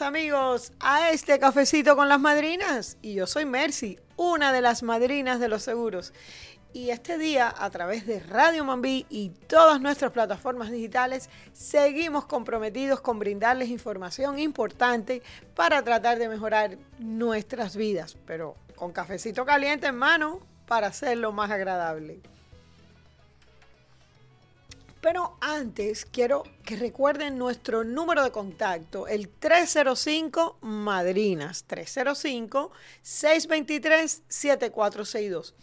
Amigos a este cafecito con las madrinas. Y yo soy Mercy, una de las madrinas de los seguros. Y este día, a través de Radio Mambí y todas nuestras plataformas digitales, seguimos comprometidos con brindarles información importante para tratar de mejorar nuestras vidas, pero con cafecito caliente en mano para hacerlo más agradable. Pero antes quiero que recuerden nuestro número de contacto, el 305 Madrinas, 305-623-7462.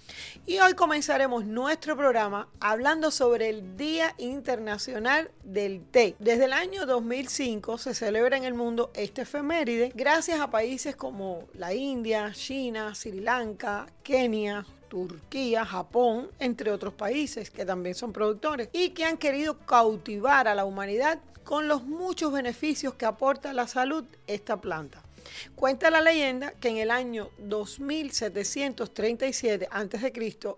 Y hoy comenzaremos nuestro programa hablando sobre el Día Internacional del Té. Desde el año 2005 se celebra en el mundo este efeméride gracias a países como la India, China, Sri Lanka, Kenia, Turquía, Japón, entre otros países que también son productores y que han querido cautivar a la humanidad con los muchos beneficios que aporta a la salud esta planta. Cuenta la leyenda que en el año 2737 a.C.,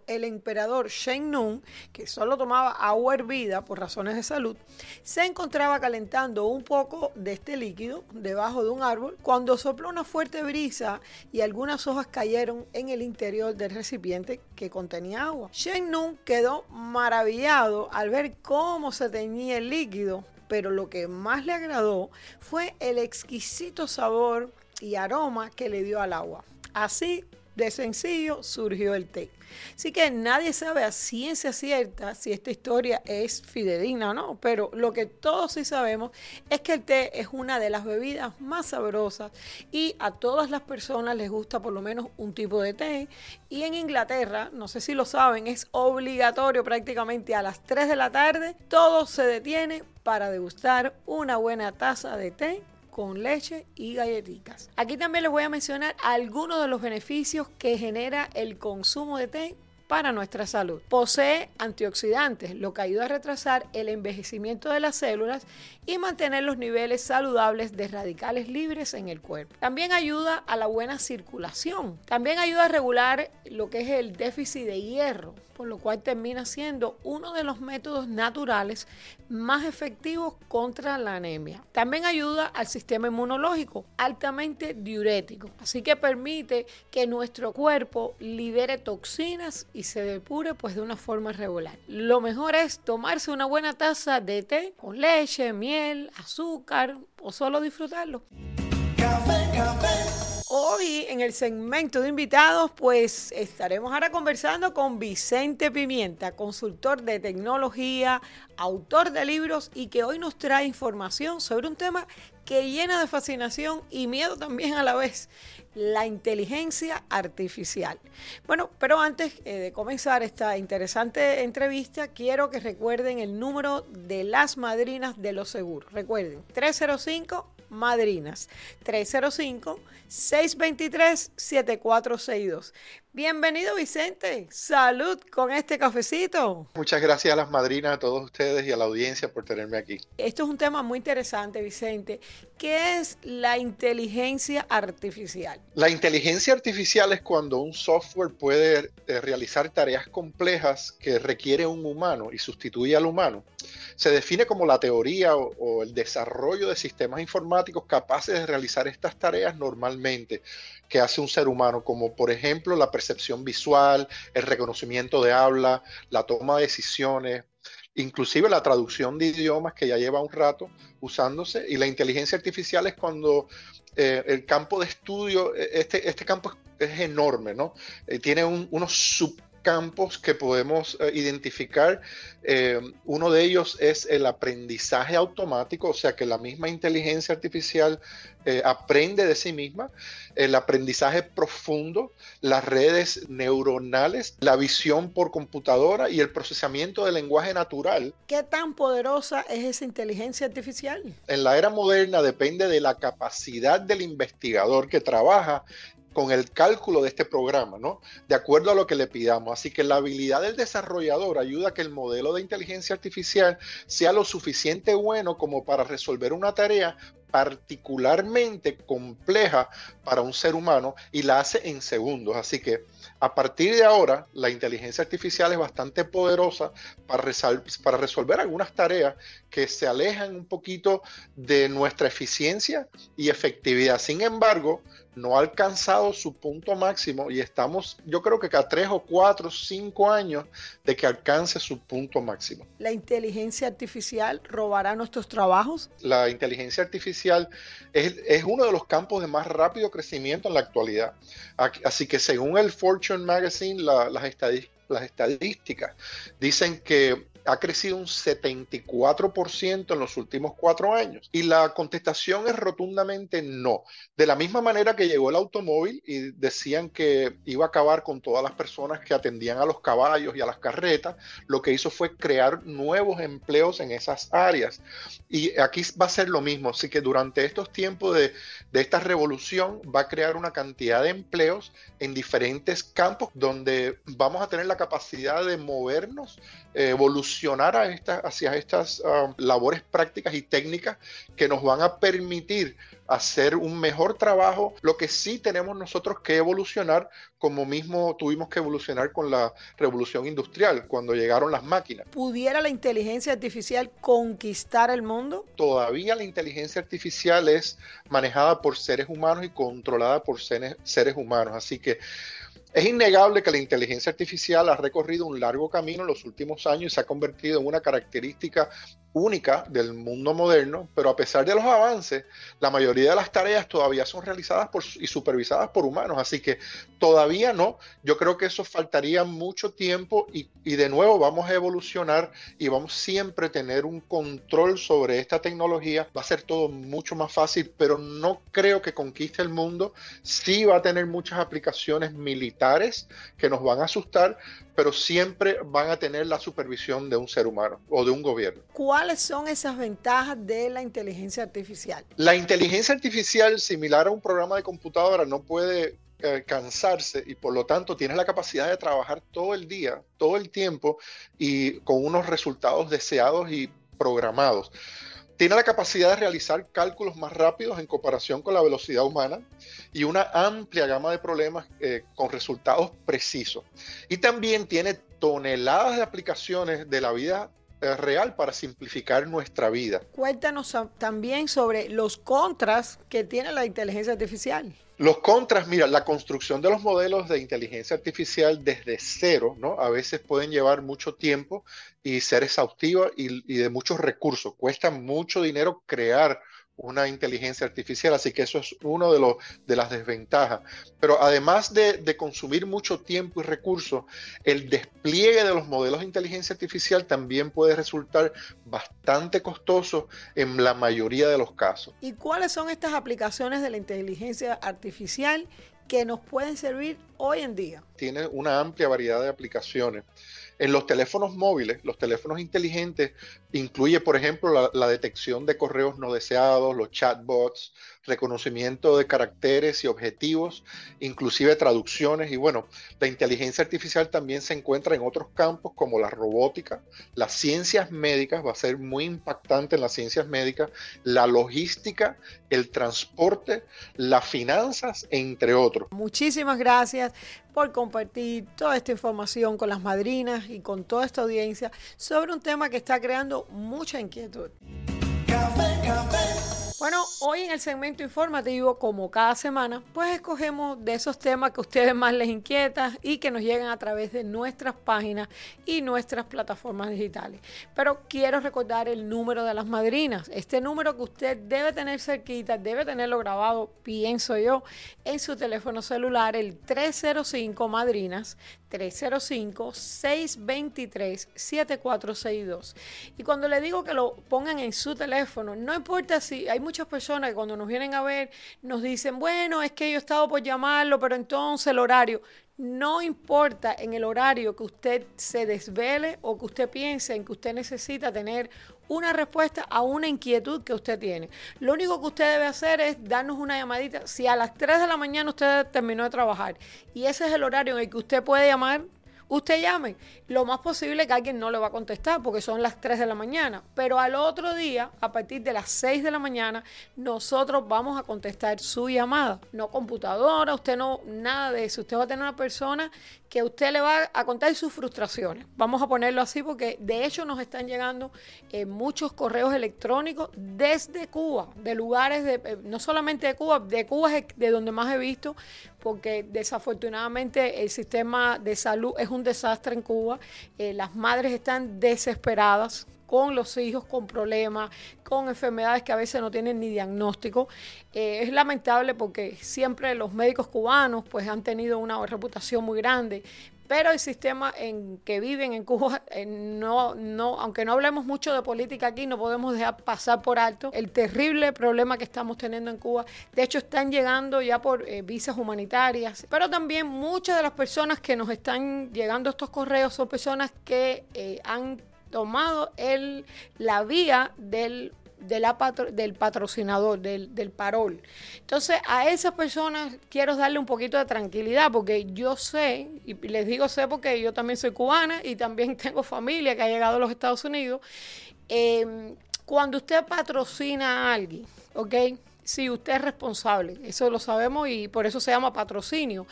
el emperador Shen Nung, que solo tomaba agua hervida por razones de salud, se encontraba calentando un poco de este líquido debajo de un árbol cuando sopló una fuerte brisa y algunas hojas cayeron en el interior del recipiente que contenía agua. Shen Nung quedó maravillado al ver cómo se teñía el líquido pero lo que más le agradó fue el exquisito sabor y aroma que le dio al agua. Así de sencillo surgió el té. Así que nadie sabe a ciencia cierta si esta historia es fidedigna o no, pero lo que todos sí sabemos es que el té es una de las bebidas más sabrosas y a todas las personas les gusta por lo menos un tipo de té. Y en Inglaterra, no sé si lo saben, es obligatorio prácticamente a las 3 de la tarde, todo se detiene para degustar una buena taza de té con leche y galletitas. Aquí también les voy a mencionar algunos de los beneficios que genera el consumo de té para nuestra salud. Posee antioxidantes, lo que ayuda a retrasar el envejecimiento de las células y mantener los niveles saludables de radicales libres en el cuerpo. También ayuda a la buena circulación. También ayuda a regular lo que es el déficit de hierro, por lo cual termina siendo uno de los métodos naturales más efectivos contra la anemia. También ayuda al sistema inmunológico, altamente diurético, así que permite que nuestro cuerpo libere toxinas y se depure pues de una forma regular. Lo mejor es tomarse una buena taza de té con leche, miel, azúcar o solo disfrutarlo. Hoy en el segmento de invitados, pues estaremos ahora conversando con Vicente Pimienta, consultor de tecnología, autor de libros y que hoy nos trae información sobre un tema que llena de fascinación y miedo también a la vez, la inteligencia artificial. Bueno, pero antes eh, de comenzar esta interesante entrevista, quiero que recuerden el número de las madrinas de los seguros. Recuerden, 305 madrinas. 305-623-7462. Bienvenido Vicente, salud con este cafecito. Muchas gracias a las madrinas, a todos ustedes y a la audiencia por tenerme aquí. Esto es un tema muy interesante, Vicente. ¿Qué es la inteligencia artificial? La inteligencia artificial es cuando un software puede eh, realizar tareas complejas que requiere un humano y sustituye al humano. Se define como la teoría o, o el desarrollo de sistemas informáticos capaces de realizar estas tareas normalmente que hace un ser humano, como por ejemplo la percepción visual, el reconocimiento de habla, la toma de decisiones, inclusive la traducción de idiomas que ya lleva un rato usándose, y la inteligencia artificial es cuando eh, el campo de estudio, e, este, este campo es, enorme, ¿no? Eh, tiene unos sub campos que podemos eh, identificar. Eh, uno de ellos es el aprendizaje automático, o sea que la misma inteligencia artificial eh, aprende de sí misma, el aprendizaje profundo, las redes neuronales, la visión por computadora y el procesamiento del lenguaje natural. ¿Qué tan poderosa es esa inteligencia artificial? En la era moderna depende de la capacidad del investigador que trabaja con el cálculo de este programa, ¿no? De acuerdo a lo que le pidamos. Así que la habilidad del desarrollador ayuda a que el modelo de inteligencia artificial sea lo suficiente bueno como para resolver una tarea, particularmente compleja para un ser humano y la hace en segundos. Así que a partir de ahora, la inteligencia artificial es bastante poderosa para, para resolver algunas tareas que se alejan un poquito de nuestra eficiencia y efectividad. Sin embargo, no ha alcanzado su punto máximo y estamos, yo creo que cada tres o cuatro, cinco años de que alcance su punto máximo. ¿La inteligencia artificial robará nuestros trabajos? La inteligencia artificial es, uno de los campos de más rápido crecimiento en la actualidad. Así que según el Fortune Magazine, las estadísticas dicen que ha crecido un 74% en los últimos cuatro años. Y la contestación es rotundamente no. De la misma manera que llegó el automóvil y decían que iba a acabar con todas las personas que atendían a los caballos y a las carretas, lo que hizo fue crear nuevos empleos en esas áreas. Y aquí va a ser lo mismo. Así que durante estos tiempos de, de esta revolución va a crear una cantidad de empleos en diferentes campos donde vamos a tener la capacidad de movernos, evolucionar a hacia estas um, labores prácticas y técnicas que nos van a permitir hacer un mejor trabajo. Lo que sí tenemos nosotros que evolucionar, como mismo tuvimos que evolucionar con la revolución industrial, cuando llegaron las máquinas. ¿Pudiera la inteligencia artificial conquistar el mundo? Todavía la inteligencia artificial es manejada por seres humanos y controlada por seres humanos. Así que es innegable que la inteligencia artificial ha recorrido un largo camino en los últimos años y se ha convertido en una característica única del mundo moderno, pero a pesar de los avances, la mayoría de las tareas todavía son realizadas y supervisadas por humanos, así que todavía no. Yo creo que eso faltaría mucho tiempo y, y de nuevo vamos a evolucionar y vamos siempre a tener un control sobre esta tecnología. Va a ser todo mucho más fácil, pero no creo que conquiste el mundo. Sí va a tener muchas aplicaciones militares que nos van a asustar, pero siempre van a tener la supervisión de un ser humano o de un gobierno. ¿Cuáles son esas ventajas de la inteligencia artificial? La inteligencia artificial, similar a un programa de computadora, no puede eh, cansarse y por lo tanto tiene la capacidad de trabajar todo el día, todo el tiempo y con unos resultados deseados y programados. Tiene la capacidad de realizar cálculos más rápidos en comparación con la velocidad humana y una amplia gama de problemas eh, con resultados precisos. Y también tiene toneladas de aplicaciones de la vida eh, real para simplificar nuestra vida. Cuéntanos también sobre los contras que tiene la inteligencia artificial. Los contras, mira, la construcción de los modelos de inteligencia artificial desde cero, ¿no? A veces pueden llevar mucho tiempo y ser exhaustiva y, y de muchos recursos. Cuesta mucho dinero crear una inteligencia artificial, así que eso es uno de, los, de las desventajas. Pero además de, de, consumir mucho tiempo y recursos, el despliegue de los modelos de inteligencia artificial también puede resultar bastante costoso en la mayoría de los casos. ¿Y cuáles son estas aplicaciones de la inteligencia artificial que nos pueden servir hoy en día? Tiene una amplia variedad de aplicaciones. En los teléfonos móviles, los teléfonos inteligentes, incluye, por ejemplo, la, detección de correos no deseados, los chatbots, reconocimiento de caracteres y objetivos, inclusive traducciones. Y bueno, la inteligencia artificial también se encuentra en otros campos como la robótica, las ciencias médicas, va a ser muy impactante en las ciencias médicas, la logística, el transporte, las finanzas, entre otros. Muchísimas gracias por compartir toda esta información con las madrinas y con toda esta audiencia sobre un tema que está creando mucha inquietud. Bueno, hoy en el segmento informativo, como cada semana, pues escogemos de esos temas que a ustedes más les inquietan y que nos llegan a través de nuestras páginas y nuestras plataformas digitales. Pero quiero recordar el número de las madrinas. Este número que usted debe tener cerquita, debe tenerlo grabado, pienso yo, en su teléfono celular, el 305 madrinas 305-623-7462. Y cuando le digo que lo pongan en su teléfono, no importa si hay personas que cuando nos vienen a ver nos dicen, bueno, es que yo he estado por llamarlo, pero entonces el horario. No importa en el horario que usted se desvele o que usted piense en que usted necesita tener una respuesta a una inquietud que usted tiene. Lo único que usted debe hacer es darnos una llamadita. Si a las 3 de la mañana usted terminó de trabajar y ese es el horario en el que usted puede llamar, usted llame. Lo más posible que alguien no le va a contestar porque son las 3 de la mañana. Pero al otro día, a partir de las 6 de la mañana, nosotros vamos a contestar su llamada. No computadora, usted no, nada de eso. Usted va a tener una persona que usted le va a contar sus frustraciones. Vamos a ponerlo así porque de hecho nos están llegando eh, muchos correos electrónicos desde Cuba, de lugares de, eh, no solamente de Cuba, de Cuba es de donde más he visto, porque desafortunadamente el sistema de salud es un desastre en Cuba. Eh, las madres están desesperadas con los hijos con problemas, con enfermedades que a veces no tienen ni diagnóstico. Eh, es lamentable porque siempre los médicos cubanos pues han tenido una reputación muy grande, pero el sistema en que viven en Cuba, eh, no, no, aunque no hablemos mucho de política aquí, no podemos dejar pasar por alto el terrible problema que estamos teniendo en Cuba. De hecho, están llegando ya por eh, visas humanitarias, pero también muchas de las personas que nos están llegando estos correos son personas que han tomado el, la vía del del patrocinador, del, del, parol. Entonces, a esas personas quiero darle un poquito de tranquilidad, porque yo sé, y les digo sé porque yo también soy cubana y también tengo familia que ha llegado a los Estados Unidos. Em, cuando usted patrocina a alguien, ¿ok? Sí, usted es responsable, eso lo sabemos y por eso se llama patrocinio.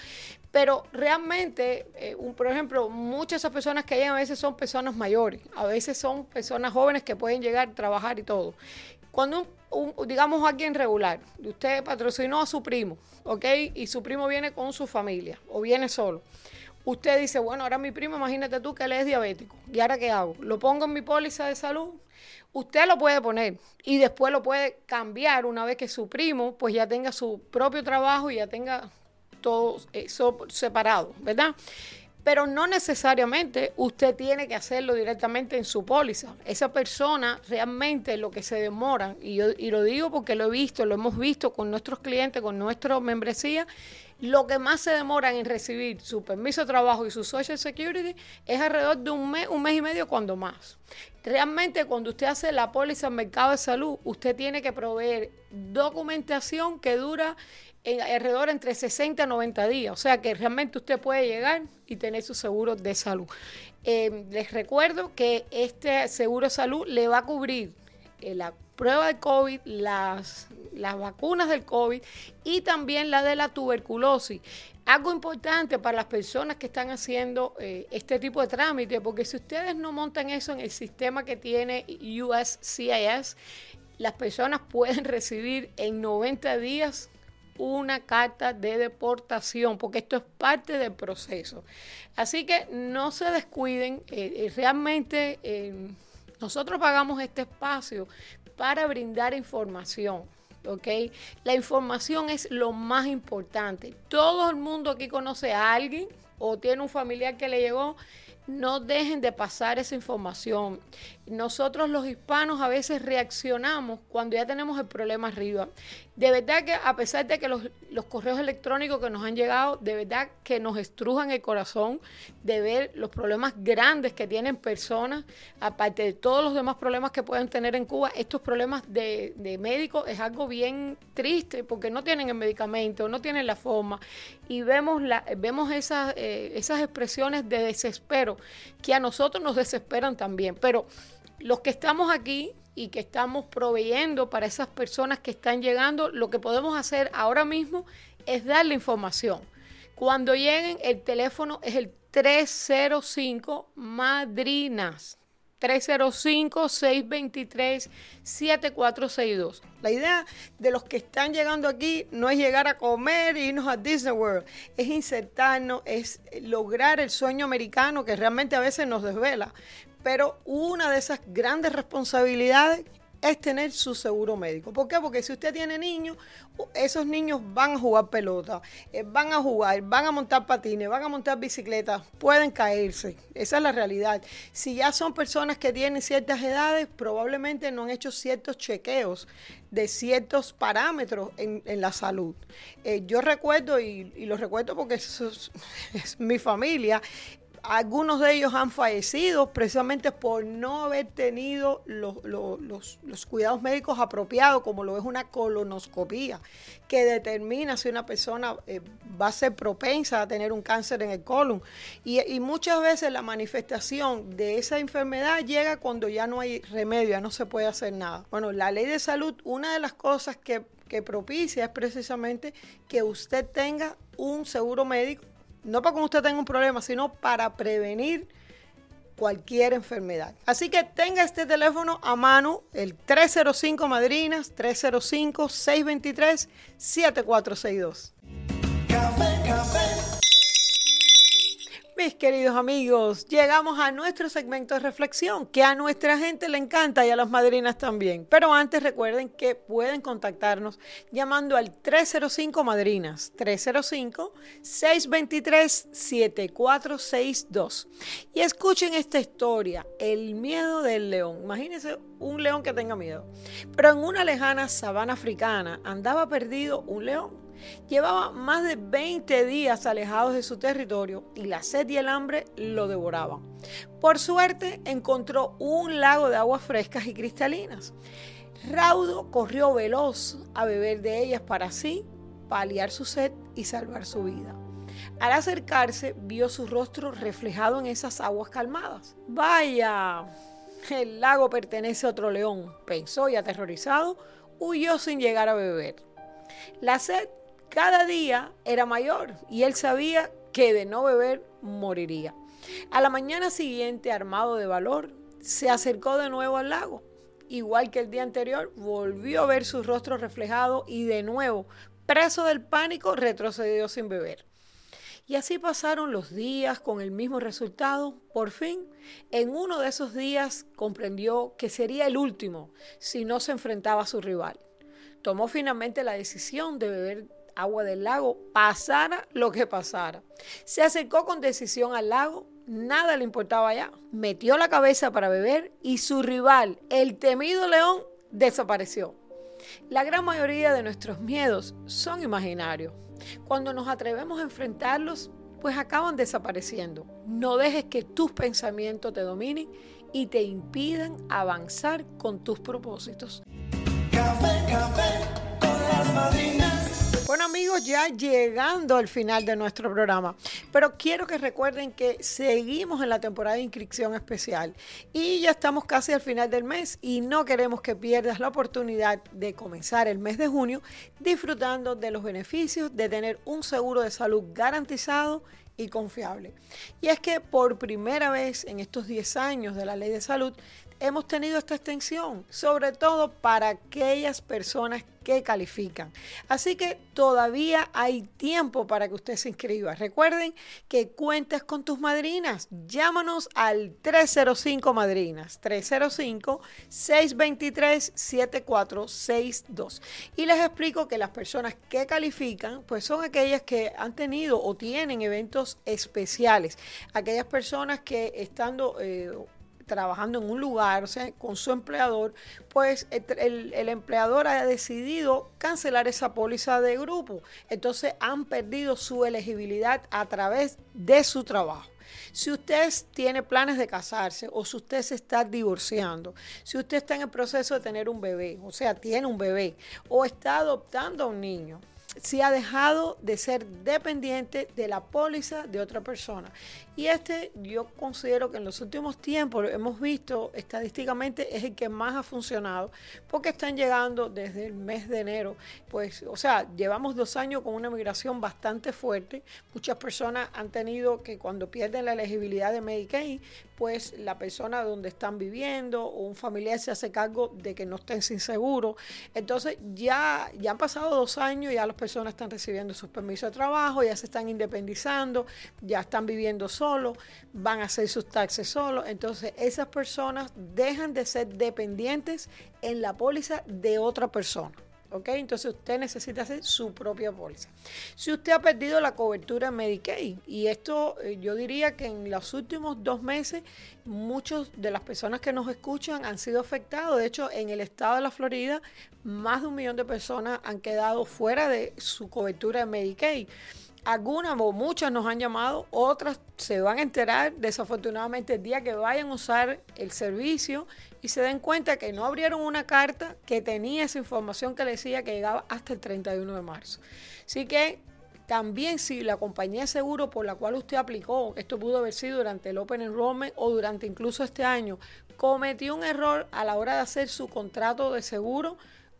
Pero realmente, eh, por ejemplo, muchas de esas personas que llegan a veces son personas mayores, a veces son personas jóvenes que pueden llegar a trabajar y todo. Cuando, un, digamos, alguien regular, usted patrocinó a su primo, ¿ok? Y su primo viene con su familia o viene solo. Usted dice, bueno, ahora mi primo, imagínate tú que él es diabético. ¿Y ahora qué hago? ¿Lo pongo en mi póliza de salud? Usted lo puede poner y después lo puede cambiar una vez que su primo pues ya tenga su propio trabajo y ya tenga todo eso separado, ¿verdad? Pero no necesariamente usted tiene que hacerlo directamente en su póliza. Esa persona realmente lo que se demora, y, yo, y lo digo porque lo he visto, lo hemos visto con nuestros clientes, con nuestra membresía, lo que más se demoran en recibir su permiso de trabajo y su Social Security es alrededor de un mes, un mes y medio cuando más. Realmente cuando usted hace la póliza en mercado de salud, usted tiene que proveer documentación que dura en alrededor entre 60 y 90 días. O sea que realmente usted puede llegar y tener su seguro de salud. Eh, les recuerdo que este seguro de salud le va a cubrir eh, la prueba de COVID, las, las vacunas del COVID y también la de la tuberculosis. Algo importante para las personas que están haciendo eh, este tipo de trámite, porque si ustedes no montan eso en el sistema que tiene USCIS, las personas pueden recibir en 90 días una carta de deportación, porque esto es parte del proceso. Así que no se descuiden, eh, eh, realmente nosotros pagamos este espacio para brindar información. ¿ok? La información es lo más importante. Todo el mundo aquí conoce a alguien o tiene un familiar que le llegó no dejen de pasar esa información. Nosotros los hispanos a veces reaccionamos cuando ya tenemos el problema arriba. De verdad que a pesar de que los, correos electrónicos que nos han llegado, de verdad que nos estrujan el corazón de ver los problemas grandes que tienen personas, aparte de todos los demás problemas que pueden tener en Cuba, estos problemas de, de médicos es algo bien triste porque no tienen el medicamento, no tienen la forma y vemos, la, vemos esas, eh, esas expresiones de desespero que a nosotros nos desesperan también. Pero los que estamos aquí y que estamos proveyendo para esas personas que están llegando, lo que podemos hacer ahora mismo es darle información. Cuando lleguen, el teléfono es el 305 Madrinas. 305-623-7462. La idea de los que están llegando aquí no es llegar a comer e irnos a Disney World, es insertarnos, es lograr el sueño americano que realmente a veces nos desvela. Pero una de esas grandes responsabilidades es tener su seguro médico. ¿Por qué? Porque si usted tiene niños, esos niños van a jugar pelota, eh, van a jugar, van a montar patines, van a montar bicicletas, pueden caerse. Esa es la realidad. Si ya son personas que tienen ciertas edades, probablemente no han hecho ciertos chequeos de ciertos parámetros en, la salud. Eh, yo recuerdo, y, lo recuerdo porque es mi familia, algunos de ellos han fallecido precisamente por no haber tenido los, los, cuidados médicos apropiados, como lo es una colonoscopía, que determina si una persona eh, va a ser propensa a tener un cáncer en el colon. Y, y, muchas veces la manifestación de esa enfermedad llega cuando ya no hay remedio, ya no se puede hacer nada. Bueno, la ley de salud, una de las cosas que, que propicia es precisamente que usted tenga un seguro médico no para que usted tenga un problema, sino para prevenir cualquier enfermedad. Así que tenga este teléfono a mano, el 305 Madrinas, 305-623-7462. Mis queridos amigos, llegamos a nuestro segmento de reflexión, que a nuestra gente le encanta y a las madrinas también. Pero antes recuerden que pueden contactarnos llamando al 305 Madrinas, 305-623-7462. Y escuchen esta historia, el miedo del león. Imagínense un león que tenga miedo. Pero en una lejana sabana africana andaba perdido un león Llevaba más de 20 días alejados de su territorio y la sed y el hambre lo devoraban. Por suerte encontró un lago de aguas frescas y cristalinas. Raudo corrió veloz a beber de ellas para así paliar su sed y salvar su vida. Al acercarse vio su rostro reflejado en esas aguas calmadas. Vaya, el lago pertenece a otro león, pensó y aterrorizado, huyó sin llegar a beber. La sed cada día era mayor y él sabía que de no beber moriría. A la mañana siguiente, armado de valor, se acercó de nuevo al lago. Igual que el día anterior, volvió a ver su rostro reflejado y de nuevo, preso del pánico, retrocedió sin beber. Y así pasaron los días con el mismo resultado. Por fin, en uno de esos días comprendió que sería el último si no se enfrentaba a su rival. Tomó finalmente la decisión de beber agua del lago, pasara lo que pasara. Se acercó con decisión al lago, nada le importaba ya. Metió la cabeza para beber y su rival, el temido león, desapareció. La gran mayoría de nuestros miedos son imaginarios. Cuando nos atrevemos a enfrentarlos, pues acaban desapareciendo. No dejes que tus pensamientos te dominen y te impidan avanzar con tus propósitos. Ya llegando al final de nuestro programa, pero quiero que recuerden que seguimos en la temporada de inscripción especial y ya estamos casi al final del mes y no queremos que pierdas la oportunidad de comenzar el mes de junio disfrutando de los beneficios de tener un seguro de salud garantizado y confiable. Y es que por primera vez en estos 10 años de la ley de salud hemos tenido esta extensión, sobre todo para aquellas personas que califican. Así que todavía hay tiempo para que usted se inscriba. Recuerden que cuentas con tus madrinas. Llámanos al 305 Madrinas, 305-623-7462. Y les explico que las personas que califican, pues son aquellas que han tenido o tienen eventos especiales. Aquellas personas que estando... Eh, trabajando en un lugar, o sea, con su empleador, pues el, el, empleador ha decidido cancelar esa póliza de grupo. Entonces han perdido su elegibilidad a través de su trabajo. Si usted tiene planes de casarse o si usted se está divorciando, si usted está en el proceso de tener un bebé, o sea, tiene un bebé o está adoptando a un niño, si ha dejado de ser dependiente de la póliza de otra persona. Y este yo considero que en los últimos tiempos hemos visto estadísticamente es el que más ha funcionado porque están llegando desde el mes de enero. Pues, o sea, llevamos dos años con una migración bastante fuerte. Muchas personas han tenido que cuando pierden la elegibilidad de Medicaid, pues la persona donde están viviendo o un familiar se hace cargo de que no estén sin seguro. Entonces ya, ya han pasado dos años, ya las personas están recibiendo sus permisos de trabajo, ya se están independizando, ya están viviendo solos, van a hacer sus taxes solos. Entonces esas personas dejan de ser dependientes en la póliza de otra persona. ¿Ok? Entonces usted necesita hacer su propia póliza. Si usted ha perdido la cobertura Medicaid, y esto eh, yo diría que en los últimos dos meses muchas de las personas que nos escuchan han sido afectados. De hecho, en el estado de la Florida, más de un millón de personas han quedado fuera de su cobertura de Medicaid. Algunas o muchas nos han llamado, otras se van a enterar desafortunadamente el día que vayan a usar el servicio y se den cuenta que no abrieron una carta que tenía esa información que decía que llegaba hasta el 31 de marzo. Así que también si la compañía de seguro por la cual usted aplicó, esto pudo haber sido durante el Open Enrollment o durante incluso este año, cometió un error a la hora de hacer su contrato de seguro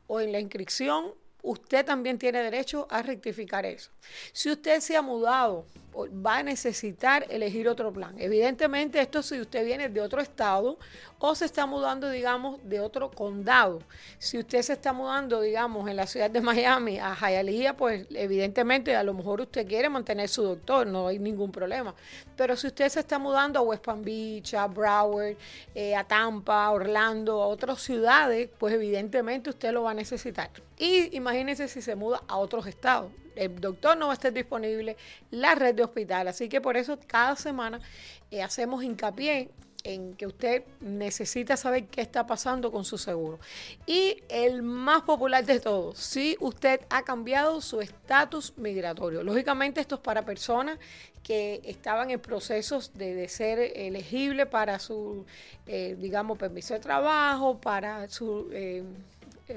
o en la inscripción, usted también tiene derecho a rectificar eso. Si usted se ha mudado va a necesitar elegir otro plan. Evidentemente, esto si usted viene de otro estado o se está mudando, digamos, de otro condado. Si usted se está mudando, digamos, en la ciudad de Miami a Hialeah, pues evidentemente a lo mejor usted quiere mantener su doctor, no hay ningún problema. Pero si usted se está mudando a West Palm Beach, a Broward, eh, a Tampa, a Orlando, a otras ciudades, pues evidentemente usted lo va a necesitar. Y imagínese si se muda a otros estados el doctor no va a estar disponible, la red de hospital. Así que por eso cada semana eh, hacemos hincapié en que usted necesita saber qué está pasando con su seguro. Y el más popular de todos, si usted ha cambiado su estatus migratorio. Lógicamente esto es para personas que estaban en procesos de, ser elegible para su, eh, digamos, permiso de trabajo, para su... Eh,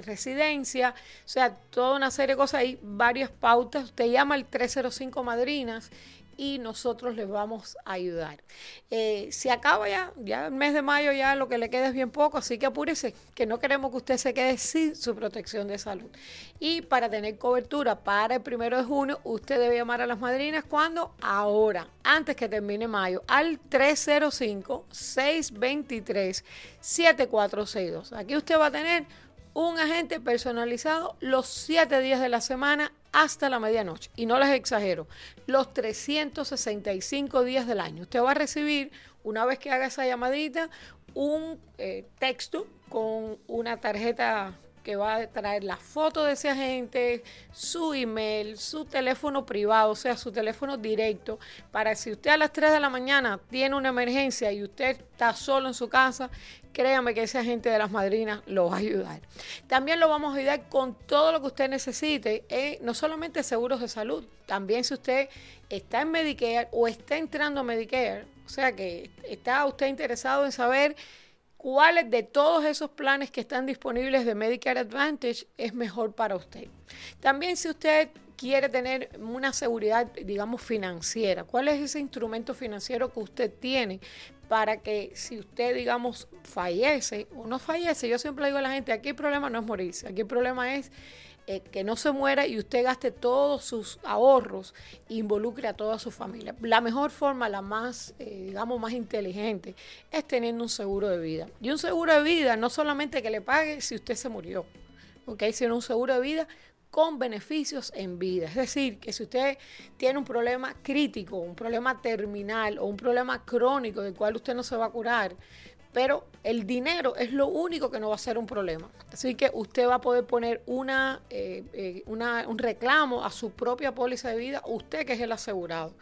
residencia, o sea, toda una serie de cosas, hay varias pautas. Usted llama al 305 Madrinas y nosotros les vamos a ayudar. Eh, se acaba ya, ya el mes de mayo ya lo que le queda es bien poco, así que apúrese, que no queremos que usted se quede sin su protección de salud. Y para tener cobertura para el primero de junio, usted debe llamar a las madrinas cuando ahora, antes que termine mayo, al 305-623-7462. Aquí usted va a tener un agente personalizado los siete días de la semana hasta la medianoche. Y no les exagero, los 365 días del año. Usted va a recibir, una vez que haga esa llamadita, un eh, texto con una tarjeta que va a traer la foto de ese agente, su email, su teléfono privado, o sea, su teléfono directo, para si usted a las 3 de la mañana tiene una emergencia y usted está solo en su casa, créame que ese agente de las madrinas lo va a ayudar. También lo vamos a ayudar con todo lo que usted necesite, eh, no solamente seguros de salud, también si usted está en Medicare o está entrando a Medicare, o sea que está usted interesado en saber cuáles de todos esos planes que están disponibles de Medicare Advantage es mejor para usted. También si usted quiere tener una seguridad, digamos, financiera, cuál es ese instrumento financiero que usted tiene para que si usted, digamos, fallece o no fallece, yo siempre digo a la gente, aquí el problema no es morirse, aquí el problema es eh, que no se muera y usted gaste todos sus ahorros e involucre a toda su familia. La mejor forma, la más, eh, digamos, más inteligente, es teniendo un seguro de vida. Y un seguro de vida no solamente que le pague si usted se murió, ¿ok? Sino un seguro de vida con beneficios en vida. Es decir, que si usted tiene un problema crítico, un problema terminal o un problema crónico del cual usted no se va a curar, pero el dinero es lo único que no va a ser un problema. Así que usted va a poder poner una, eh, eh, un reclamo a su propia póliza de vida, usted que es el asegurado.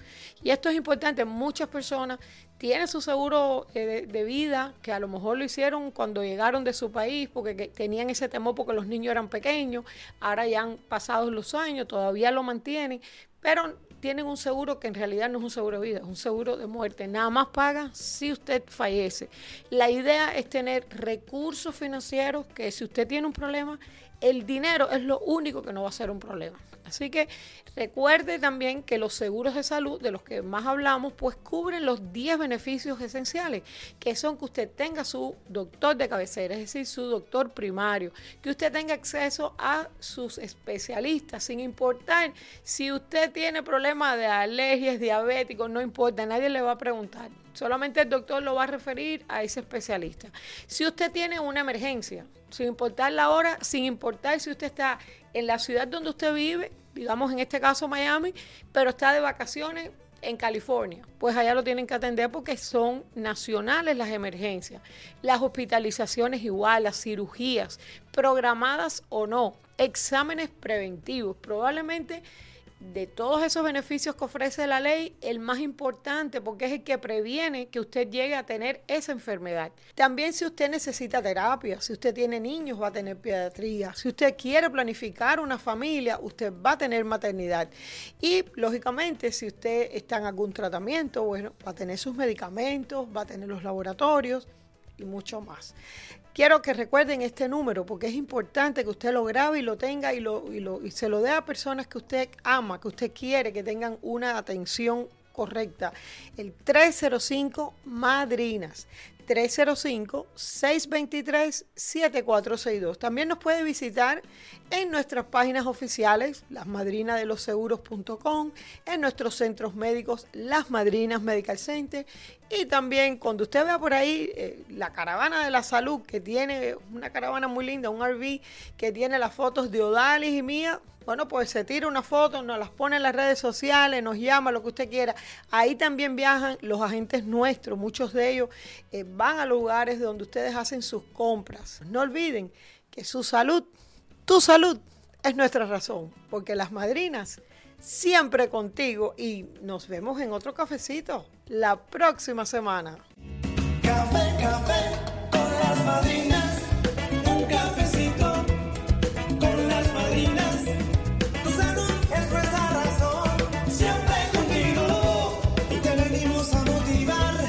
Y esto es importante, muchas personas tienen su seguro eh, de, vida, que a lo mejor lo hicieron cuando llegaron de su país, porque tenían ese temor porque los niños eran pequeños, ahora ya han pasado los años, todavía lo mantienen, pero tienen un seguro que en realidad no es un seguro de vida, es un seguro de muerte. Nada más paga si usted fallece. La idea es tener recursos financieros que si usted tiene un problema, el dinero es lo único que no va a ser un problema. Así que recuerde también que los seguros de salud, de los que más hablamos, pues cubren los 10 beneficios esenciales, que son que usted tenga su doctor de cabecera, es decir, su doctor primario, que usted tenga acceso a sus especialistas, sin importar si usted tiene problemas de alergias, diabéticos, no importa, nadie le va a preguntar. Solamente el doctor lo va a referir a ese especialista. Si usted tiene una emergencia, sin importar la hora, sin importar si usted está en la ciudad donde usted vive, digamos en este caso Miami, pero está de vacaciones en California, pues allá lo tienen que atender porque son nacionales las emergencias, las hospitalizaciones igual, las cirugías, programadas o no, exámenes preventivos, probablemente de todos esos beneficios que ofrece la ley, el más importante porque es el que previene que usted llegue a tener esa enfermedad. También si usted necesita terapia, si usted tiene niños va a tener pediatría, si usted quiere planificar una familia, usted va a tener maternidad. Y lógicamente si usted está en algún tratamiento, bueno, va a tener sus medicamentos, va a tener los laboratorios y mucho más. Quiero que recuerden este número porque es importante que usted lo grabe y lo tenga y, lo, y, se lo dé a personas que usted ama, que usted quiere que tengan una atención correcta. El 305 Madrinas. 305-623-7462. También nos puede visitar en nuestras páginas oficiales, lasmadrinadeloseguros.com, en nuestros centros médicos, Las Madrinas Medical Center, y también cuando usted vea por ahí eh, la caravana de la salud, que tiene una caravana muy linda, un RV, que tiene las fotos de Odalis y mía, bueno, pues se tira una foto, nos las pone en las redes sociales, nos llama, lo que usted quiera. Ahí también viajan los agentes nuestros, muchos de ellos eh, van a lugares donde ustedes hacen sus compras. No olviden que su salud, tu salud, es nuestra razón, porque las madrinas siempre contigo y nos vemos en otro cafecito la próxima semana. Café, café.